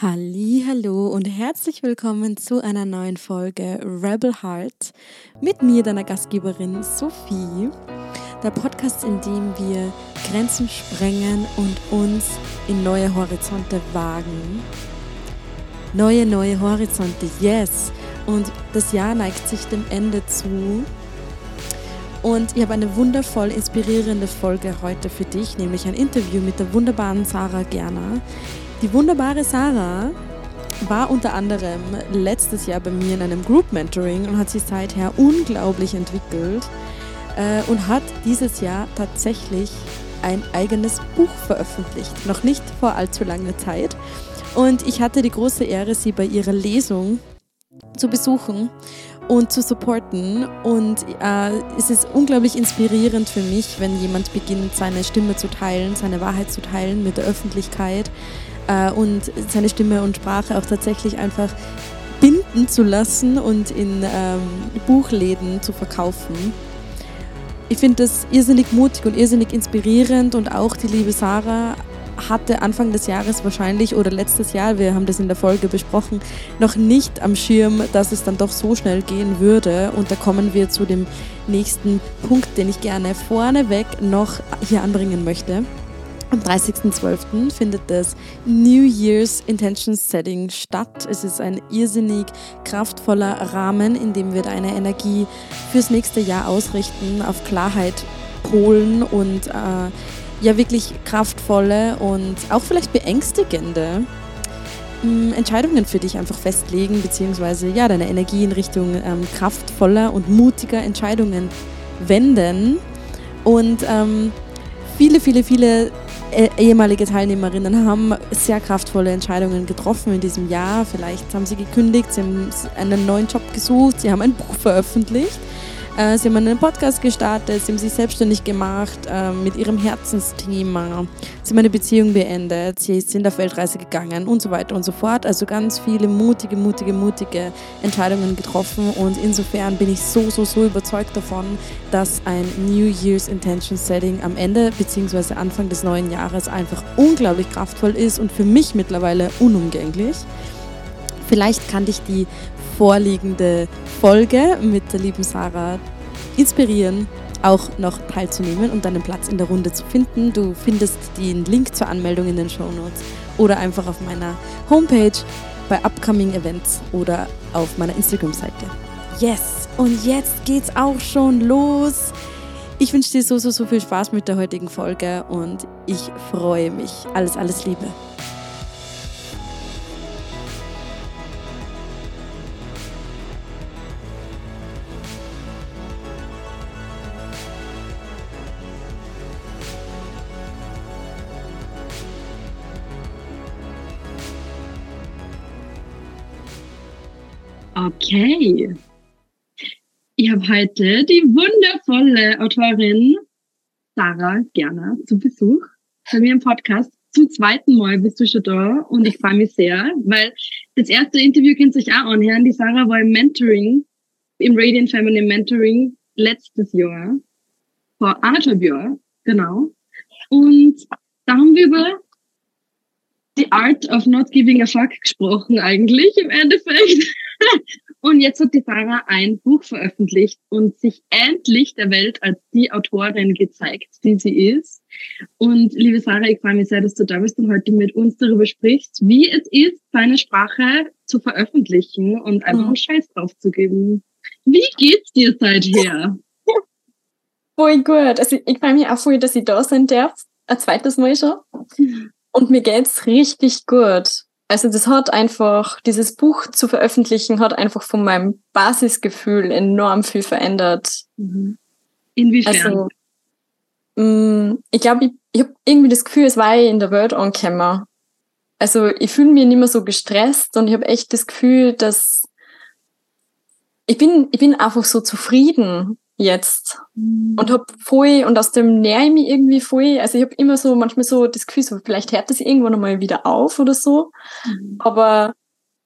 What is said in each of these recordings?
Hallo und herzlich willkommen zu einer neuen Folge Rebel Heart mit mir, deiner Gastgeberin Sophie. Der Podcast, in dem wir Grenzen sprengen und uns in neue Horizonte wagen. Neue, neue Horizonte, yes. Und das Jahr neigt sich dem Ende zu. Und ich habe eine wundervoll inspirierende Folge heute für dich, nämlich ein Interview mit der wunderbaren Sarah Gerner. Die wunderbare Sarah war unter anderem letztes Jahr bei mir in einem Group Mentoring und hat sich seither unglaublich entwickelt äh, und hat dieses Jahr tatsächlich ein eigenes Buch veröffentlicht. Noch nicht vor allzu langer Zeit. Und ich hatte die große Ehre, sie bei ihrer Lesung zu besuchen und zu supporten. Und äh, es ist unglaublich inspirierend für mich, wenn jemand beginnt, seine Stimme zu teilen, seine Wahrheit zu teilen mit der Öffentlichkeit äh, und seine Stimme und Sprache auch tatsächlich einfach binden zu lassen und in ähm, Buchläden zu verkaufen. Ich finde das irrsinnig mutig und irrsinnig inspirierend und auch die liebe Sarah hatte Anfang des Jahres wahrscheinlich oder letztes Jahr, wir haben das in der Folge besprochen, noch nicht am Schirm, dass es dann doch so schnell gehen würde. Und da kommen wir zu dem nächsten Punkt, den ich gerne vorneweg noch hier anbringen möchte. Am 30.12. findet das New Year's Intention Setting statt. Es ist ein irrsinnig kraftvoller Rahmen, in dem wir deine Energie fürs nächste Jahr ausrichten, auf Klarheit polen und äh, ja wirklich kraftvolle und auch vielleicht beängstigende mm, Entscheidungen für dich einfach festlegen, beziehungsweise ja, deine Energie in Richtung ähm, kraftvoller und mutiger Entscheidungen wenden. Und ähm, viele, viele, viele äh, ehemalige Teilnehmerinnen haben sehr kraftvolle Entscheidungen getroffen in diesem Jahr. Vielleicht haben sie gekündigt, sie haben einen neuen Job gesucht, sie haben ein Buch veröffentlicht äh, sie haben einen Podcast gestartet, sie haben sich selbstständig gemacht äh, mit ihrem Herzensthema. Sie haben eine Beziehung beendet, sie sind auf Weltreise gegangen und so weiter und so fort. Also ganz viele mutige, mutige, mutige Entscheidungen getroffen und insofern bin ich so, so, so überzeugt davon, dass ein New Year's Intention Setting am Ende bzw. Anfang des neuen Jahres einfach unglaublich kraftvoll ist und für mich mittlerweile unumgänglich. Vielleicht kann dich die vorliegende Folge mit der lieben Sarah inspirieren, auch noch teilzunehmen und deinen Platz in der Runde zu finden. Du findest den Link zur Anmeldung in den Show Notes oder einfach auf meiner Homepage bei Upcoming Events oder auf meiner Instagram-Seite. Yes! Und jetzt geht's auch schon los. Ich wünsche dir so, so, so viel Spaß mit der heutigen Folge und ich freue mich. Alles, alles Liebe. Okay. Ich habe heute die wundervolle Autorin Sarah Gerner zu Besuch bei mir im Podcast. Zum zweiten Mal bist du schon da und ich freue mich sehr, weil das erste Interview könnt ihr euch auch anhören. Die Sarah war im Mentoring, im Radiant Feminine Mentoring letztes Jahr, vor anderthalb Jahren, genau. Und da haben wir über die Art of Not Giving a Fuck gesprochen eigentlich im Endeffekt. Und jetzt hat die Sarah ein Buch veröffentlicht und sich endlich der Welt als die Autorin gezeigt, die sie ist. Und liebe Sarah, ich freue mich sehr, dass du da bist und heute mit uns darüber sprichst, wie es ist, deine Sprache zu veröffentlichen und einfach einen Scheiß drauf zu geben. Wie geht's dir seither? Voll gut. Also ich freue mich auch voll, dass ich da sein darf. Ein zweites Mal schon. Und mir geht's richtig gut. Also das hat einfach, dieses Buch zu veröffentlichen, hat einfach von meinem Basisgefühl enorm viel verändert. Mhm. Inwiefern? Also, mh, mm, ich glaube, ich, ich habe irgendwie das Gefühl, es war in der Welt angekommen. Also ich fühle mich nicht mehr so gestresst und ich habe echt das Gefühl, dass ich bin, ich bin einfach so zufrieden jetzt und hab voll und aus dem näher ich mich irgendwie voll. Also ich habe immer so manchmal so das Gefühl, so vielleicht hört das irgendwann einmal wieder auf oder so, mhm. aber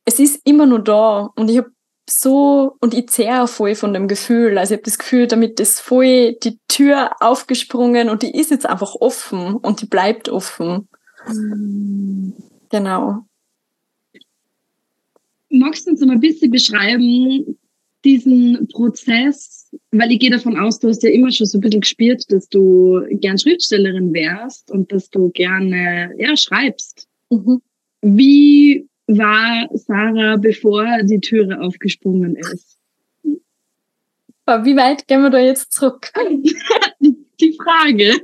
es ist immer nur da und ich habe so und ich zehre voll von dem Gefühl. Also ich habe das Gefühl, damit ist voll die Tür aufgesprungen und die ist jetzt einfach offen und die bleibt offen. Mhm. Genau. magst du uns noch ein bisschen beschreiben, diesen Prozess, weil ich gehe davon aus, du hast ja immer schon so ein bisschen gespielt, dass du gern Schriftstellerin wärst und dass du gerne ja, schreibst. Mhm. Wie war Sarah, bevor die Türe aufgesprungen ist? Wie weit gehen wir da jetzt zurück? die Frage.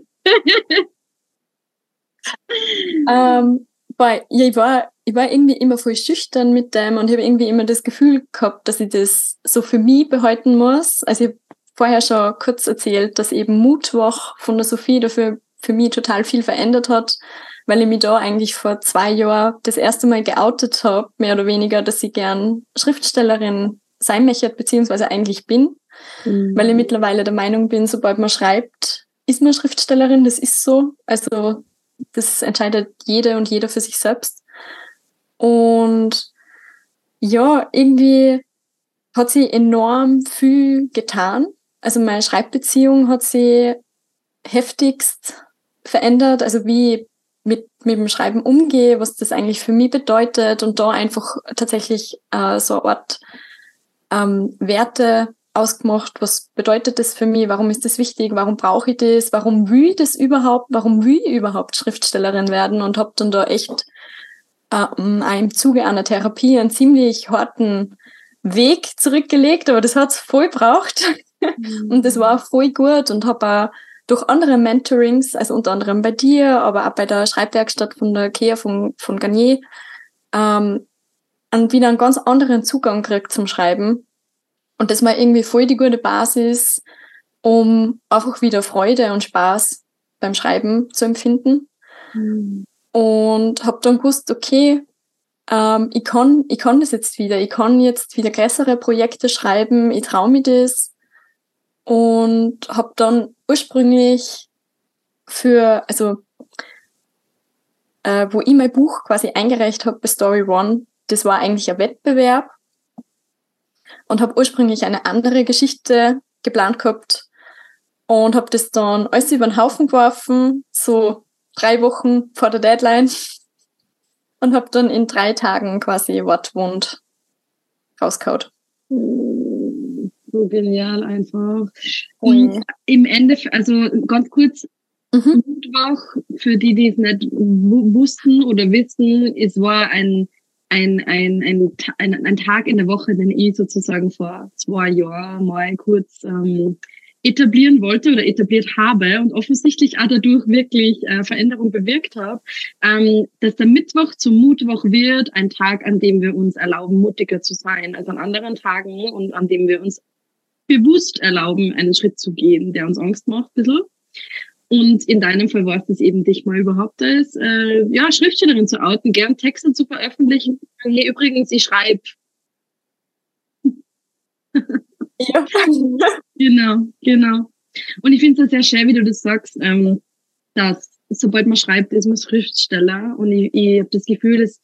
ähm, weil ich war, ich war irgendwie immer voll schüchtern mit dem und habe irgendwie immer das Gefühl gehabt, dass ich das so für mich behalten muss. Also ich vorher schon kurz erzählt, dass eben Mutwoch von der Sophie dafür für mich total viel verändert hat, weil ich mich da eigentlich vor zwei Jahren das erste Mal geoutet habe, mehr oder weniger, dass ich gern Schriftstellerin sein möchte, beziehungsweise eigentlich bin, mhm. weil ich mittlerweile der Meinung bin, sobald man schreibt, ist man Schriftstellerin, das ist so. Also das entscheidet jede und jeder für sich selbst. Und ja, irgendwie hat sie enorm viel getan. Also meine Schreibbeziehung hat sie heftigst verändert. Also wie mit, mit dem Schreiben umgehe, was das eigentlich für mich bedeutet und da einfach tatsächlich äh, so eine Art ähm, Werte ausgemacht, was bedeutet das für mich, warum ist das wichtig, warum brauche ich das, warum will ich das überhaupt, warum will ich überhaupt Schriftstellerin werden? Und habe dann da echt äh, im Zuge einer Therapie einen ziemlich harten Weg zurückgelegt, aber das hat's voll braucht mhm. und das war voll gut und habe auch durch andere Mentorings, also unter anderem bei dir, aber auch bei der Schreibwerkstatt von der Kea von, von Garnier, ähm, und wieder einen ganz anderen Zugang kriegt zum Schreiben und das war irgendwie voll die gute Basis, um einfach wieder Freude und Spaß beim Schreiben zu empfinden. Mhm. Und habe dann gewusst, okay, ähm, ich, kann, ich kann das jetzt wieder. Ich kann jetzt wieder größere Projekte schreiben. Ich traue mir das. Und habe dann ursprünglich für, also äh, wo ich mein Buch quasi eingereicht habe bei Story One, das war eigentlich ein Wettbewerb. Und habe ursprünglich eine andere Geschichte geplant gehabt und habe das dann alles über den Haufen geworfen, so drei Wochen vor der Deadline. Und habe dann in drei Tagen quasi Wortwund rausgehauen. So genial einfach. Und im Endeffekt, also ganz kurz, mhm. Mittwoch, für die, die es nicht wussten oder wissen, es war ein ein, ein, ein, ein, ein Tag in der Woche, den ich sozusagen vor zwei Jahren mal kurz ähm, etablieren wollte oder etabliert habe und offensichtlich auch dadurch wirklich äh, Veränderung bewirkt habe, ähm, dass der Mittwoch zum Mutwoch wird, ein Tag, an dem wir uns erlauben, mutiger zu sein als an anderen Tagen und an dem wir uns bewusst erlauben, einen Schritt zu gehen, der uns Angst macht, ein bisschen. Und in deinem Fall war es das eben, dich mal überhaupt als äh, ja, Schriftstellerin zu outen, gern Texte zu veröffentlichen. Hey, übrigens, ich schreibe. ja. genau, genau. Und ich finde es sehr schön, wie du das sagst, ähm, dass sobald man schreibt, ist man Schriftsteller. Und ich, ich habe das Gefühl, dass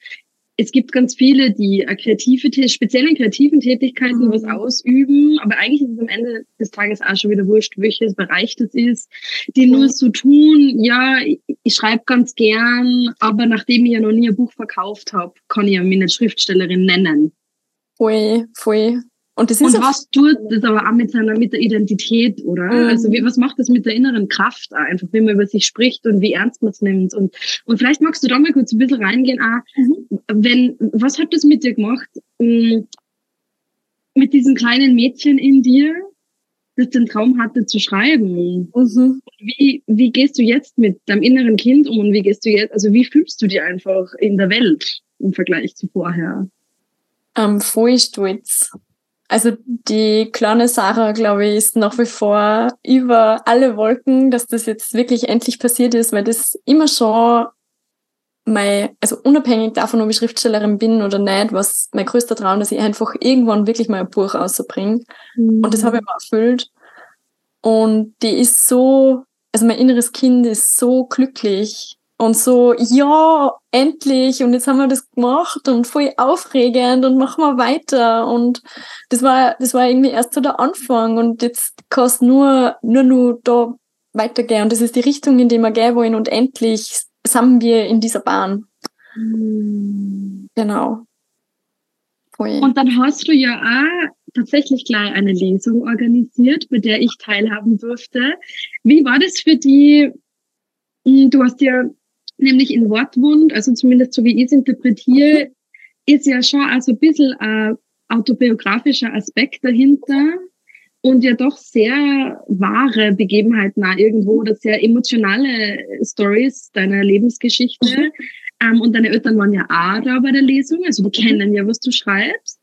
es gibt ganz viele, die kreative, speziell in kreativen Tätigkeiten mhm. was ausüben, aber eigentlich ist es am Ende des Tages auch schon wieder wurscht, welches Bereich das ist, die mhm. nur so tun, ja, ich, ich schreibe ganz gern, aber nachdem ich ja noch nie ein Buch verkauft habe, kann ich ja mich nicht Schriftstellerin nennen. Voll, voll. Und, das ist und was tut das aber auch mit seiner, mit der Identität, oder? Mhm. Also wie, was macht das mit der inneren Kraft einfach, wie man über sich spricht und wie ernst man es nimmt? Und, und vielleicht magst du da mal kurz ein bisschen reingehen, auch, mhm. wenn, was hat das mit dir gemacht, ähm, mit diesem kleinen Mädchen in dir, das den Traum hatte zu schreiben? Mhm. Wie, wie gehst du jetzt mit deinem inneren Kind um und wie gehst du jetzt, also wie fühlst du dich einfach in der Welt im Vergleich zu vorher? Ähm, voll stolz also die kleine Sarah, glaube ich, ist nach wie vor über alle Wolken, dass das jetzt wirklich endlich passiert ist, weil das immer schon mein, also unabhängig davon, ob ich Schriftstellerin bin oder nicht, was mein größter Traum, dass ich einfach irgendwann wirklich mal ein Buch rausbringe. Mhm. Und das habe ich mir erfüllt. Und die ist so, also mein inneres Kind ist so glücklich und so, ja, endlich, und jetzt haben wir das gemacht und voll aufregend und machen wir weiter. Und das war, das war irgendwie erst so der Anfang und jetzt kann es nur, nur, nur da weitergehen. Und das ist die Richtung, in die wir gehen wollen und endlich sind wir in dieser Bahn. Mhm. Genau. Voll. Und dann hast du ja auch tatsächlich gleich eine Lesung organisiert, bei der ich teilhaben durfte. Wie war das für die? Hm, Du hast ja nämlich in Wortwund, also zumindest so wie ich es interpretiere, ist ja schon also ein bisschen ein autobiografischer Aspekt dahinter und ja doch sehr wahre Begebenheiten auch irgendwo oder sehr emotionale Stories deiner Lebensgeschichte. Ähm, und deine Eltern waren ja auch da bei der Lesung, also die kennen ja, was du schreibst.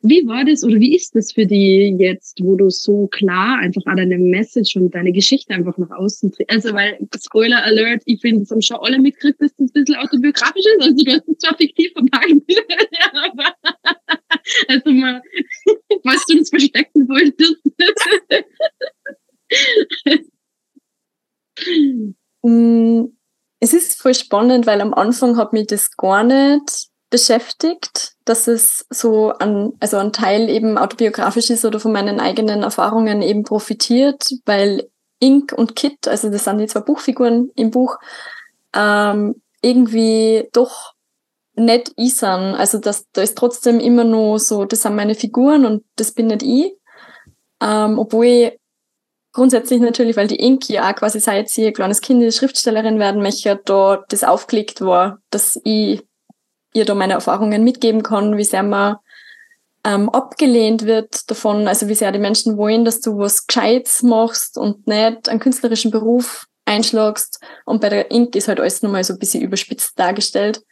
Wie war das oder wie ist das für die jetzt, wo du so klar einfach auch deine Message und deine Geschichte einfach nach außen trittst? Also, weil, Spoiler Alert, ich finde, das haben schon alle mitgekriegt, dass das ein bisschen autobiografisch ist. Also, du hast es zwar fiktiv verpackt, aber, also mal, falls du das verstecken wolltest. Mm, Es ist voll spannend, weil am Anfang hat mich das gar nicht beschäftigt, dass es so an, also ein Teil eben autobiografisch ist oder von meinen eigenen Erfahrungen eben profitiert, weil Ink und Kit, also das sind die zwei Buchfiguren im Buch, ähm, irgendwie doch nicht ich sind. Also das, da ist trotzdem immer nur so, das sind meine Figuren und das bin nicht ich. Ähm, obwohl ich grundsätzlich natürlich, weil die Ink ja quasi seit sie ein kleines Kind Schriftstellerin werden möchte, da das aufgelegt war, dass ich ihr da meine Erfahrungen mitgeben kann, wie sehr man ähm, abgelehnt wird davon, also wie sehr die Menschen wollen, dass du was Gescheites machst und nicht einen künstlerischen Beruf einschlagst. Und bei der Ink ist halt alles nochmal so ein bisschen überspitzt dargestellt.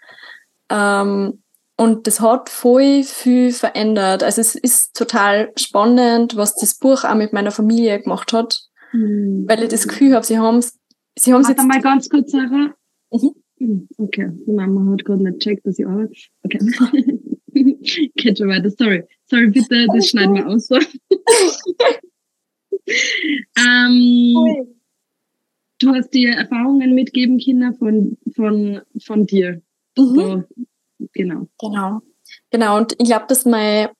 Ähm, und das hat voll viel verändert. Also es ist total spannend, was das Buch auch mit meiner Familie gemacht hat, weil ich das Gefühl habe, sie haben es sie haben's Warte jetzt... mal ganz kurz, Sarah. Mhm. Okay, die Mama hat gerade nicht checkt, dass ich arbeite. Okay. Geht schon weiter, sorry. Sorry, bitte, das schneiden wir aus. Ähm, du hast dir Erfahrungen mitgeben, Kinder, von, von, von dir. Mhm. So, genau. Genau. Genau, und ich glaube, dass meine,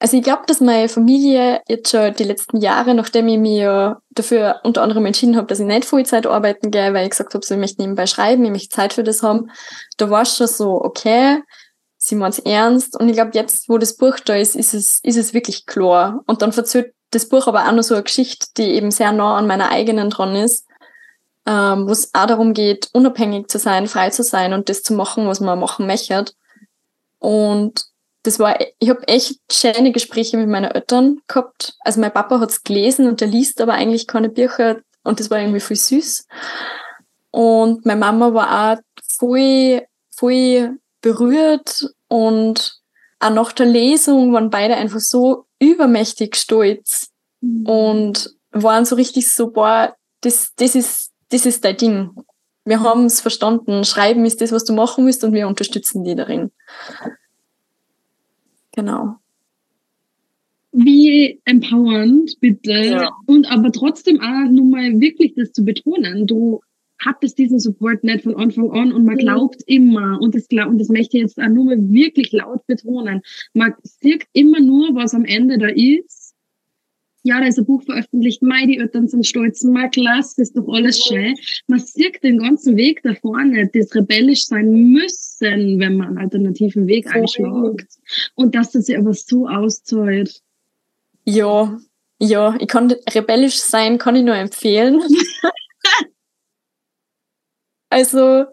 also ich glaube, dass meine Familie jetzt schon die letzten Jahre, nachdem ich mich ja dafür unter anderem entschieden habe, dass ich nicht Vollzeit arbeiten gehe, weil ich gesagt habe, so, ich möchte nebenbei schreiben, ich möchte Zeit für das haben, da war es schon so, okay, sie meint's ernst. Und ich glaube, jetzt, wo das Buch da ist, ist es, ist es wirklich klar. Und dann verzählt das Buch aber auch noch so eine Geschichte, die eben sehr nah an meiner eigenen dran ist, ähm, wo es auch darum geht, unabhängig zu sein, frei zu sein und das zu machen, was man machen möchte. Und das war, ich habe echt schöne Gespräche mit meinen Eltern gehabt. Also mein Papa hat's gelesen und der liest aber eigentlich keine Bücher und das war irgendwie voll süß. Und meine Mama war auch voll, voll berührt und auch nach der Lesung waren beide einfach so übermächtig stolz und waren so richtig so, boah, das, das ist, das ist dein Ding. Wir haben es verstanden. Schreiben ist das, was du machen willst und wir unterstützen die darin. Genau. Wie empowernd, bitte. Ja. Und aber trotzdem auch nur mal wirklich das zu betonen. Du hattest diesen Support nicht von Anfang an und man Mhm. glaubt immer, und das, und das möchte ich jetzt auch nur mal wirklich laut betonen, man sieht immer nur, was am Ende da ist. Ja, da ist ein Buch veröffentlicht, mei, die Eltern sind stolz, mei, klasse, ist doch alles schön. Man sieht den ganzen Weg da vorne, das rebellisch sein müssen, wenn man einen alternativen Weg Voll. einschlägt. Und dass das sich aber so auszahlt. Ja, ja, ich kann rebellisch sein, kann ich nur empfehlen. also,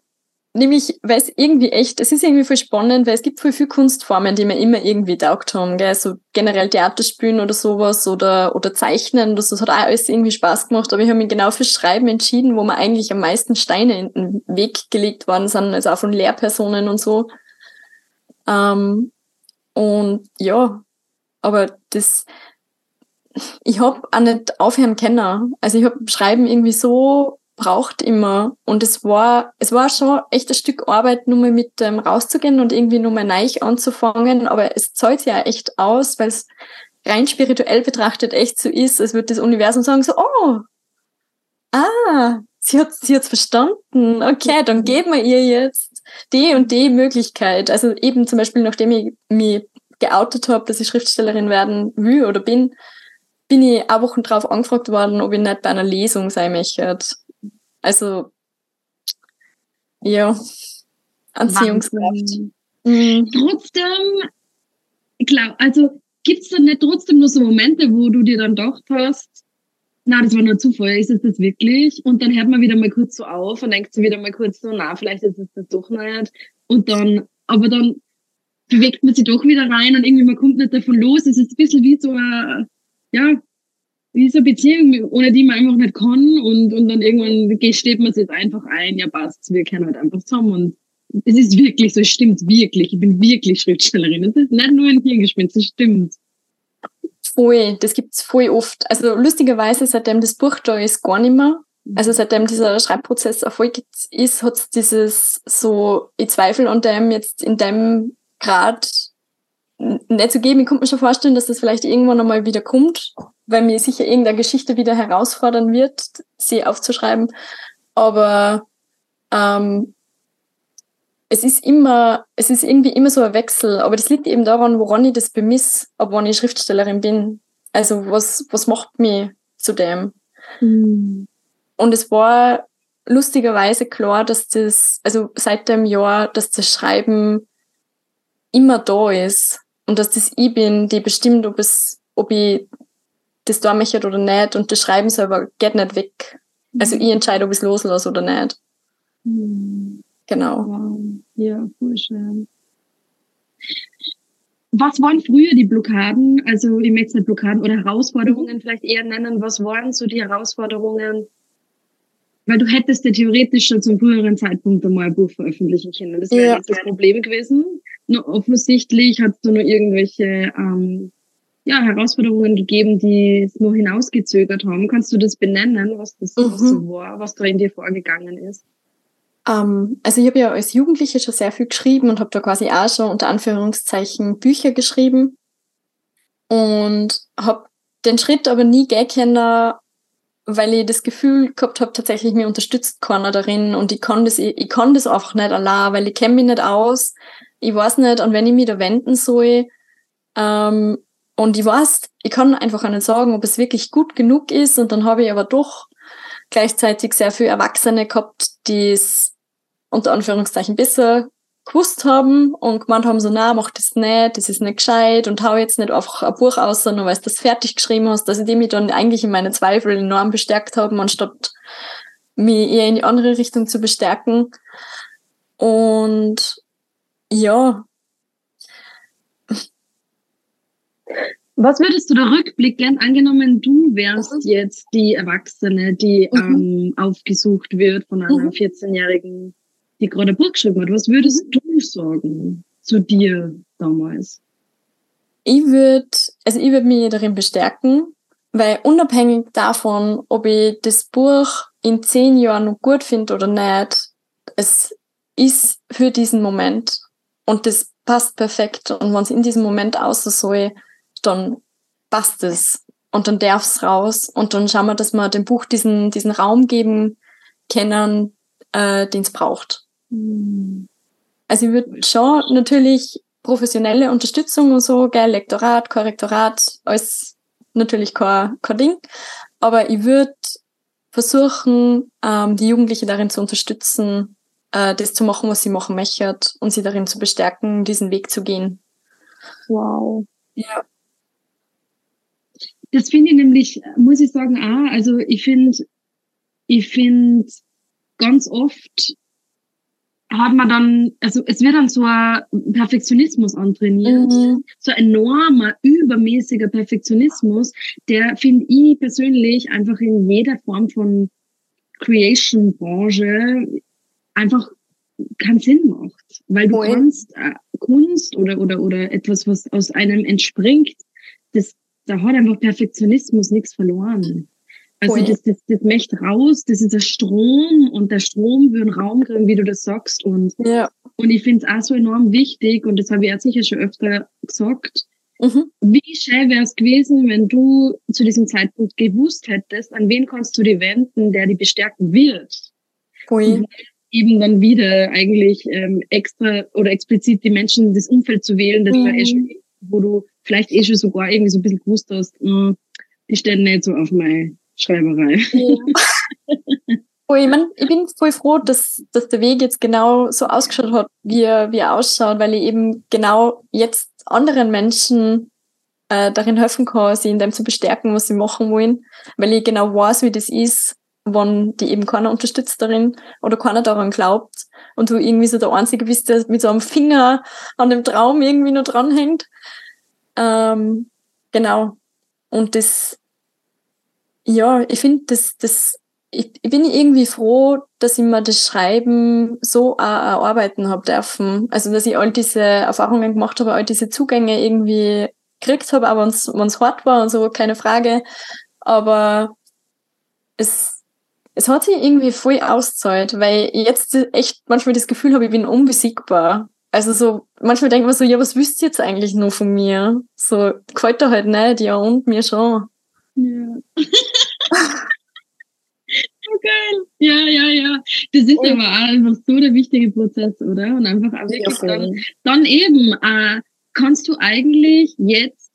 nämlich, weil es irgendwie echt, es ist irgendwie voll spannend, weil es gibt voll viele Kunstformen, die mir immer irgendwie taugt haben, gell? so generell Theater spielen oder sowas oder, oder zeichnen, das, das hat auch alles irgendwie Spaß gemacht, aber ich habe mich genau fürs Schreiben entschieden, wo mir eigentlich am meisten Steine in den Weg gelegt worden sind, also auch von Lehrpersonen und so. Ähm, und ja, aber das, ich hab auch nicht aufhören können. Also ich hab Schreiben irgendwie so braucht immer. Und es war, es war schon echt ein Stück Arbeit, nur mal mit dem rauszugehen und irgendwie nur mal neu anzufangen. Aber es zahlt ja echt aus, weil es rein spirituell betrachtet echt so ist, als würde das Universum sagen so, oh, ah, sie hat, sie hat's verstanden. Okay, dann geben wir ihr jetzt die und die Möglichkeit. Also eben zum Beispiel, nachdem ich mich geoutet habe, dass ich Schriftstellerin werden will oder bin, bin ich auch Wochen drauf angefragt worden, ob ich nicht bei einer Lesung sein möchte. Also, ja, Anziehungskraft. Mhm. Trotzdem glaub, also gibt's da nicht trotzdem nur so Momente, wo du dir dann gedacht hast, na, das war nur Zufall, ist es das wirklich? Und dann hört man wieder mal kurz so auf und denkt sich wieder mal kurz so, na, vielleicht ist es das doch nicht. Und dann, aber dann bewegt man sich doch wieder rein und irgendwie man kommt nicht davon los. Es ist ein bisschen wie so eine, ja, wie so Beziehung, ohne die man einfach nicht kann und, und dann irgendwann gesteht man sich einfach ein, ja passt, wir kennen halt einfach zusammen und es ist wirklich so, es stimmt wirklich, ich bin wirklich Schriftstellerin. Es ist nicht nur ein Hirngespinst, es stimmt. Voll, das gibt's voll oft. Also lustigerweise, seitdem das Buch da ist, gar nicht mehr. Also seitdem dieser Schreibprozess erfolgt ist, hat's dieses so, ich zweifle an dem jetzt in dem Grad nicht zu geben. Ich könnte mir schon vorstellen, dass das vielleicht irgendwann einmal wieder kommt, weil mir sicher irgendeine Geschichte wieder herausfordern wird, sie aufzuschreiben. Aber ähm, es ist immer, es ist irgendwie immer so ein Wechsel, aber das liegt eben daran, woran ich das bemiss, ob wann ich Schriftstellerin bin. Also was, was macht mich zu dem? Mhm. Und es war lustigerweise klar, dass das, also seit dem Jahr, dass das Schreiben immer da ist und dass das ich bin, die bestimmt, ob es, ob ich das da möchte oder nicht und das Schreiben selber geht nicht weg. Also ich entscheide, ob ich es loslasse oder nicht. Mhm. Genau. Wow. Ja, voll schön. Was waren früher die Blockaden? Also ich möchte nicht Blockaden oder Herausforderungen vielleicht eher nennen. Was waren so die Herausforderungen? Weil du hättest ja theoretisch schon zum früheren Zeitpunkt einmal ein Buch veröffentlichen können. Das wäre ja. das Problem gewesen. Nur offensichtlich hat es nur irgendwelche ähm, ja, Herausforderungen gegeben, die es nur hinausgezögert haben. Kannst du das benennen, was das mhm. so war, was da in dir vorgegangen ist? Ähm, also ich habe ja als Jugendliche schon sehr viel geschrieben und habe da quasi auch schon unter Anführungszeichen Bücher geschrieben und habe den Schritt aber nie gehen können, weil ich das Gefühl gehabt habe, tatsächlich mir unterstützt keiner darin und ich kann das, ich, ich kann das einfach nicht allein, weil ich kenne mich nicht aus, ich weiß nicht, an wen ich mich da wenden soll. Ähm, und ich weiß, ich kann einfach nicht sagen, ob es wirklich gut genug ist. Und dann habe ich aber doch gleichzeitig sehr viele Erwachsene gehabt, die es unter Anführungszeichen besser gewusst haben und gemeint haben so, na, mach das nicht, das ist nicht gescheit und hau jetzt nicht einfach ein Buch aus, sondern weil du das fertig geschrieben hast, dass ich die mich dann eigentlich in meine Zweifel enorm bestärkt haben, anstatt mich eher in die andere Richtung zu bestärken. Und ja. Was würdest du da rückblickend, angenommen, du wärst mhm. jetzt die Erwachsene, die mhm. ähm, aufgesucht wird von einer mhm. 14-jährigen die gerade Buch geschrieben hat. Was würdest mhm. du sagen zu dir damals? Ich würde, also ich würde mich darin bestärken, weil unabhängig davon, ob ich das Buch in zehn Jahren noch gut finde oder nicht, es ist für diesen Moment und das passt perfekt. Und wenn es in diesem Moment außer soll, dann passt es. Und dann darf es raus. Und dann schauen wir, dass wir dem Buch diesen, diesen Raum geben können, äh, den es braucht. Also ich würde schon natürlich professionelle Unterstützung und so, gell, Lektorat, Korrektorat, alles natürlich kein, kein Ding. Aber ich würde versuchen, ähm, die Jugendliche darin zu unterstützen, äh, das zu machen, was sie machen möchte und sie darin zu bestärken, diesen Weg zu gehen. Wow. Ja. Das finde ich nämlich, muss ich sagen, auch, also ich finde, ich finde ganz oft hat man dann, also es wird dann so ein Perfektionismus antrainiert, mhm. so ein enormer, übermäßiger Perfektionismus, der finde ich persönlich einfach in jeder Form von Creation-Branche einfach keinen Sinn macht, weil du kannst äh, Kunst oder oder oder etwas, was aus einem entspringt, das da hat einfach Perfektionismus nichts verloren. Also das, das, das möchte raus, das ist der Strom und der Strom will einen Raum kriegen, wie du das sagst. Und, ja. und ich finde es auch so enorm wichtig, und das habe ich auch sicher schon öfter gesagt, mhm. wie schön wäre es gewesen, wenn du zu diesem Zeitpunkt gewusst hättest, an wen kannst du dich wenden, der dich bestärken wird. Ui. Eben dann wieder eigentlich ähm, extra oder explizit die Menschen das Umfeld zu wählen, das mhm. war eh schon, wo du vielleicht eh schon sogar irgendwie so ein bisschen gewusst hast, mh, hm, die stellen nicht so auf mein Schreiberei. Ja. Oh, ich, mein, ich bin voll froh, dass, dass der Weg jetzt genau so ausgeschaut hat, wie er, wie er ausschaut, weil ich eben genau jetzt anderen Menschen äh, darin helfen kann, sie in dem zu bestärken, was sie machen wollen, weil ich genau weiß, wie das ist, wenn die eben keiner unterstützt darin oder keiner daran glaubt und du irgendwie so der Einzige bist, der mit so einem Finger an dem Traum irgendwie nur dranhängt. Ähm, genau. Und das, ja, ich finde, das, das, ich, ich bin irgendwie froh, dass ich mir das Schreiben so erarbeiten habe dürfen. Also, dass ich all diese Erfahrungen gemacht habe, all diese Zugänge irgendwie gekriegt habe, auch wenn es hart war und so, keine Frage. Aber es, es hat sich irgendwie voll auszahlt, weil ich jetzt echt manchmal das Gefühl habe, ich bin unbesiegbar. Also so, manchmal denkt man so, ja, was wüsst ihr jetzt eigentlich nur von mir? So, gefällt dir halt nicht, ja, und mir schon. Ja. so geil. Ja, ja, ja. Das ist und, aber auch einfach so der wichtige Prozess, oder? Und einfach auch wirklich ja, dann, dann eben, äh, kannst du eigentlich jetzt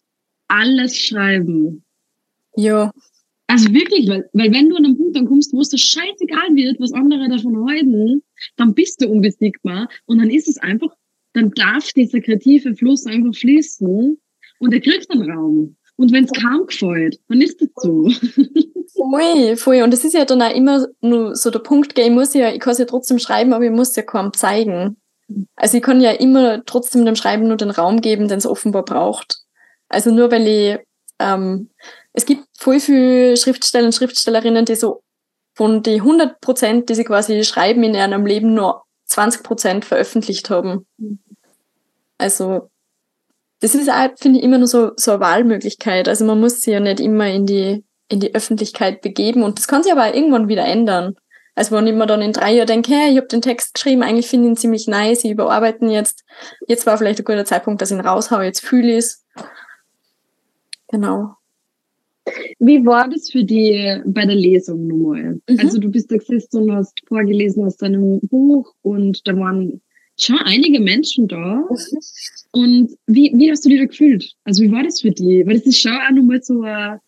alles schreiben. Ja. Also wirklich, weil, weil wenn du an einem Punkt dann kommst, wo es dir scheißegal wird, was andere davon halten, dann bist du unbesiegbar und dann ist es einfach, dann darf dieser kreative Fluss einfach fließen und er kriegt einen Raum. Und wenn es kaum gefällt, dann ist das so. Voll, voll. Und das ist ja dann auch immer nur so der Punkt, ich muss ja, ich kann es ja trotzdem schreiben, aber ich muss ja kaum zeigen. Also ich kann ja immer trotzdem dem Schreiben nur den Raum geben, den es offenbar braucht. Also nur weil ich, ähm, es gibt voll viele Schriftsteller und Schriftstellerinnen, die so von die 100 Prozent, die sie quasi schreiben in ihrem Leben, nur 20 Prozent veröffentlicht haben. Also das ist auch, finde ich, immer nur so, so eine Wahlmöglichkeit. Also man muss sich ja nicht immer in die, in die Öffentlichkeit begeben und das kann sich aber auch irgendwann wieder ändern. Also wenn ich mir dann in drei Jahren denke, hey, ich habe den Text geschrieben, eigentlich finde ich ihn ziemlich nice, ich überarbeite ihn jetzt. Jetzt war vielleicht ein guter Zeitpunkt, dass ich ihn raushaue, jetzt fühle ich es. Genau. Wie war das für dich bei der Lesung nochmal? Mhm. Also du bist da gesessen und hast vorgelesen aus deinem Buch und da waren schon einige Menschen da. Mhm. Und wie, wie hast du dich da gefühlt? Also wie war das für dich? Weil das ist schon auch nochmal so ein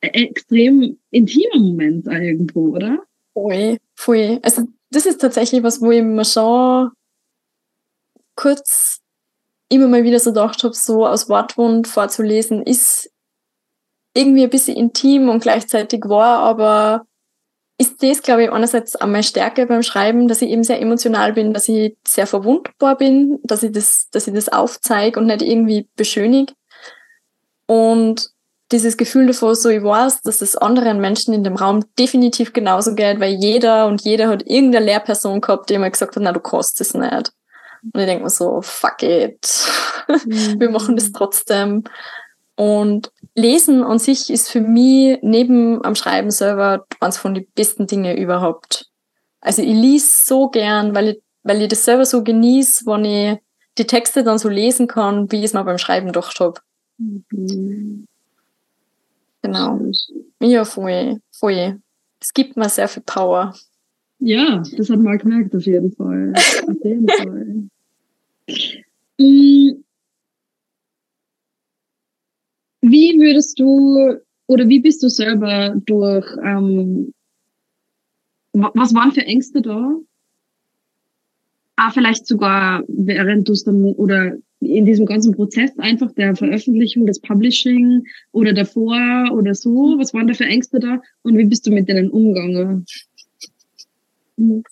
extrem intimer Moment irgendwo, oder? Voll, voll. Also das ist tatsächlich was, wo ich mir schon kurz immer mal wieder so gedacht habe, so aus Wortwund vorzulesen, ist irgendwie ein bisschen intim und gleichzeitig wahr, aber ist das, glaube ich, einerseits einmal Stärke beim Schreiben, dass ich eben sehr emotional bin, dass ich sehr verwundbar bin, dass ich das, dass ich das aufzeige und nicht irgendwie beschönige. Und dieses Gefühl davor, so ich weiß, dass es anderen Menschen in dem Raum definitiv genauso geht, weil jeder und jeder hat irgendeine Lehrperson gehabt, die immer gesagt hat, na, du kannst es nicht. Und ich denke mir so, fuck it. Mhm. Wir machen das trotzdem. Und Lesen an sich ist für mich neben am Schreiben selber eines von den besten Dinge überhaupt. Also ich lese so gern, weil ich, weil ich das selber so genieße, wenn ich die Texte dann so lesen kann, wie ich es mal beim Schreiben gedacht habe. Mhm. Genau. Ja, voll, voll. Es gibt mir sehr viel Power. Ja, das hat man gemerkt, auf jeden Fall. auf jeden Fall. Wie würdest du oder wie bist du selber durch, ähm, was waren für Ängste da? Ah, vielleicht sogar während du es dann oder in diesem ganzen Prozess einfach der Veröffentlichung, des Publishing oder davor oder so? Was waren da für Ängste da und wie bist du mit denen umgegangen? Mhm.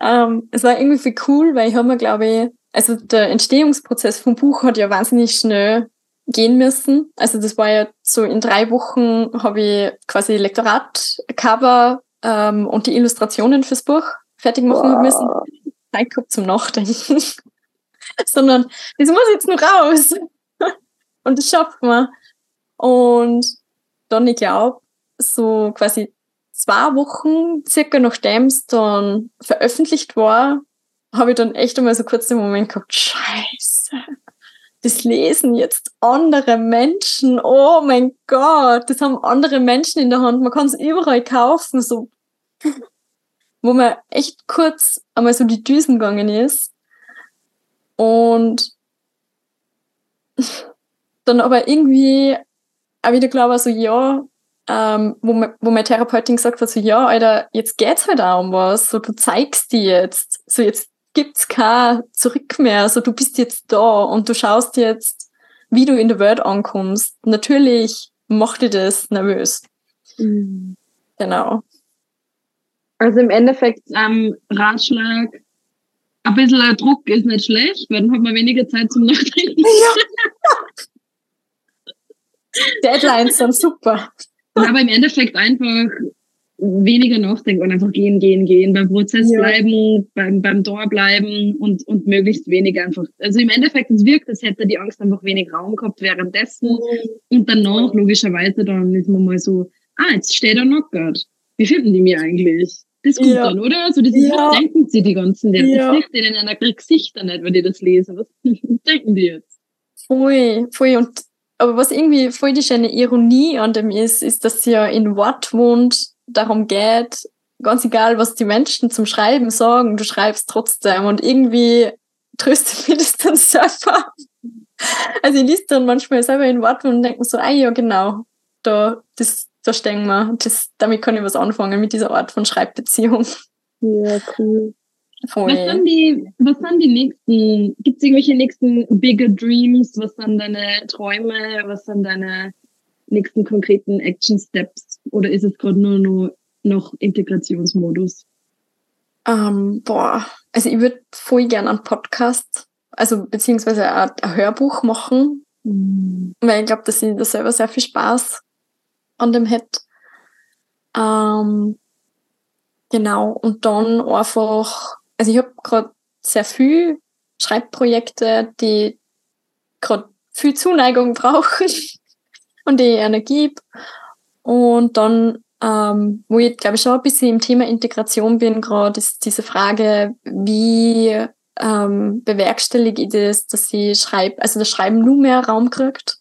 Ähm, es war irgendwie viel cool, weil ich habe mir, glaube ich, also der Entstehungsprozess vom Buch hat ja wahnsinnig schnell gehen müssen. Also das war ja so in drei Wochen habe ich quasi Lektorat, Cover ähm, und die Illustrationen fürs Buch fertig machen wow. müssen. Zeit gehabt zum Nachdenken. sondern das muss jetzt noch raus. Und das schafft man. Und dann, ich glaube, so quasi zwei Wochen circa nachdem es dann veröffentlicht war, habe ich dann echt einmal so kurz den Moment gehabt, scheiße, das lesen jetzt andere Menschen, oh mein Gott, das haben andere Menschen in der Hand, man kann es überall kaufen, so, wo man echt kurz einmal so die Düsen gegangen ist. Und dann aber irgendwie auch wieder glaube so, ja, ähm, wo, mein, wo meine Therapeutin gesagt hat, so, ja, Alter, jetzt geht's halt auch um was, so, du zeigst die jetzt, so, jetzt gibt's kein Zurück mehr, so, du bist jetzt da und du schaust jetzt wie du in der Welt ankommst, natürlich macht dir das nervös. Mhm. Genau. Also im Endeffekt ähm, Ratschlag, ein bisschen Druck ist nicht schlecht, weil dann hat man weniger Zeit zum Nachdenken. Deadlines sind super. Aber im Endeffekt einfach weniger nachdenken und einfach gehen, gehen, gehen, beim Prozess Ja. bleiben, beim, beim Tor bleiben und, und möglichst wenig einfach. Also im Endeffekt, es wirkt, als hätte die Angst einfach wenig Raum gehabt währenddessen und danach, logischerweise, dann ist man mal so, ah, jetzt steht er knockert. Wie finden die mir eigentlich? Das kommt Ja. dann, oder? So, das ist, Ja. was denken sie die ganzen, die Ja. das sieht denen in einer Gesichter nicht, wenn die das lesen. Was denken die jetzt? Voll, voll. Und, aber was irgendwie voll die schöne Ironie an dem ist, ist, dass sie ja in Wort wohnt, darum geht, ganz egal, was die Menschen zum Schreiben sagen, du schreibst trotzdem. Und irgendwie tröstet mich das dann selber. Also ich lese dann manchmal selber in Wort und denke mir so, ah ja, genau, da, das, da stehen wir. Das, damit kann ich was anfangen, mit dieser Art von Schreibbeziehung. Ja, cool. Voll. Was sind die, was sind die nächsten, gibt es irgendwelche nächsten bigger dreams? Was sind deine Träume? Was sind deine nächsten konkreten Action Steps? Oder ist es gerade nur noch, noch Integrationsmodus? Ähm, boah, also ich würde voll gerne einen Podcast, also beziehungsweise ein, ein Hörbuch machen, weil ich glaube, dass ich da selber sehr viel Spaß an dem hätte. Ähm, genau, und dann einfach, also ich habe gerade sehr viel Schreibprojekte, die gerade viel Zuneigung brauchen und die ich Energie gebe. Und dann, ähm, wo ich glaube ich schon ein bisschen im Thema Integration bin, gerade ist diese Frage, wie ähm, bewerkstellige ich das, dass ich schreibe, also das Schreiben nur mehr Raum kriegt,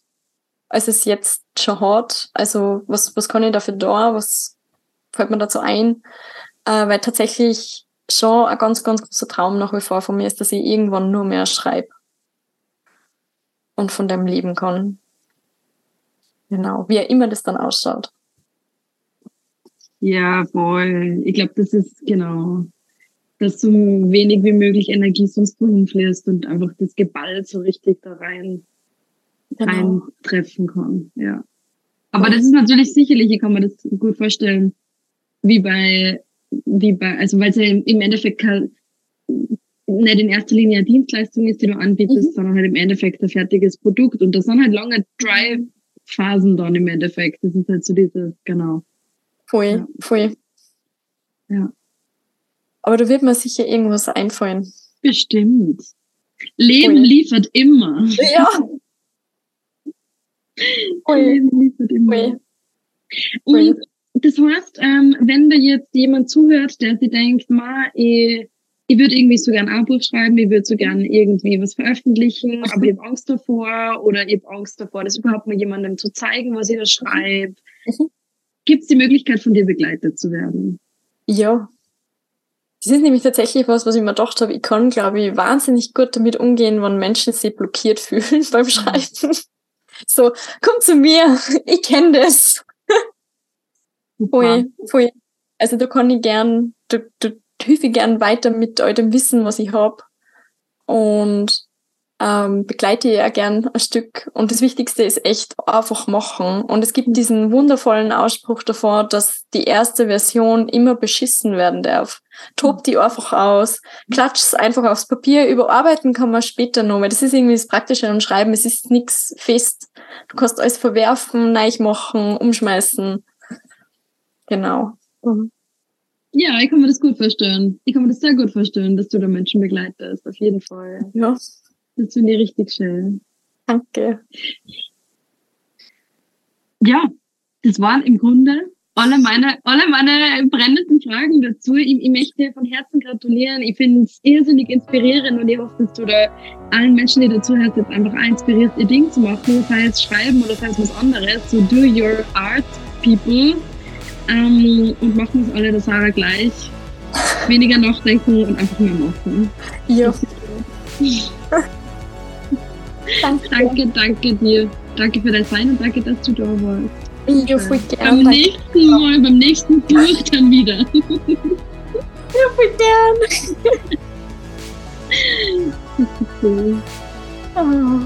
als es jetzt schon hat. Also was, was kann ich dafür da, was fällt mir dazu ein? Äh, weil tatsächlich schon ein ganz, ganz großer Traum nach wie vor von mir ist, dass ich irgendwann nur mehr schreibe und von dem leben kann. Genau, wie immer das dann ausschaut. Ja, voll. Ich glaube, das ist genau, dass so wenig wie möglich Energie sonst wohin fließt und einfach das Geball so richtig da rein Genau. eintreffen kann. Ja. Aber das ist natürlich sicherlich, ich kann mir das gut vorstellen, wie bei, wie bei, also weil es ja im im Endeffekt kein, nicht in erster Linie eine Dienstleistung ist, die du anbietest, Mhm. sondern halt im Endeffekt ein fertiges Produkt. Und das sind halt lange Dry-Phasen dann im Endeffekt. Das ist halt so dieses, genau. Voll, Ja. voll. Ja. Aber da wird mir sicher irgendwas einfallen. Bestimmt. Leben Voll. liefert immer. Ja. Voll. Leben liefert immer. Voll. Und das heißt, ähm, wenn da jetzt jemand zuhört, der sich denkt, ma, ich, ich würde irgendwie so gern ein Buch schreiben, ich würde so gern irgendwie was veröffentlichen, aber ich habe Angst davor oder ich habe Angst davor, das überhaupt mal jemandem zu zeigen, was ich da schreibe. Mhm. Gibt es die Möglichkeit, von dir begleitet zu werden? Ja. Das ist nämlich tatsächlich was, was ich mir gedacht habe. Ich kann, glaube ich, wahnsinnig gut damit umgehen, wenn Menschen sich blockiert fühlen beim Schreiben. So, komm zu mir, ich kenne das. Voll, voll. Also da kann ich gern, da, da hilfe ich gern weiter mit all dem Wissen, was ich hab Und ähm, begleite ja gern ein Stück. Und das Wichtigste ist echt einfach machen. Und es gibt diesen wundervollen Ausspruch davor, dass die erste Version immer beschissen werden darf. Tob die einfach aus, klatsch es einfach aufs Papier, überarbeiten kann man später noch, weil das ist irgendwie das Praktische am Schreiben, es ist nichts fest. Du kannst alles verwerfen, neu machen, umschmeißen. Genau. Ja, ich kann mir das gut vorstellen. Ich kann mir das sehr gut vorstellen, dass du da Menschen begleitest, auf jeden Fall. Ja, Das finde ich richtig schön. danke. Ja, das waren im Grunde alle meine, alle meine brennenden Fragen dazu. Ich, ich möchte von Herzen gratulieren. Ich finde es irrsinnig inspirierend und ich hoffe, dass du da allen Menschen, die dazu hörst, jetzt einfach auch inspirierst, ihr Ding zu machen, sei es schreiben oder sei es was anderes. So do your art, people. Ähm, und machen es alle der Sarah gleich. Weniger nachdenken und einfach mehr machen. Ja, danke. Danke, danke dir. Danke für dein Sein und danke, dass du da warst. Ja, voll Beim gern. Danke. nächsten Mal, beim nächsten Buch dann wieder. Ja, voll gern. Cool. Ah.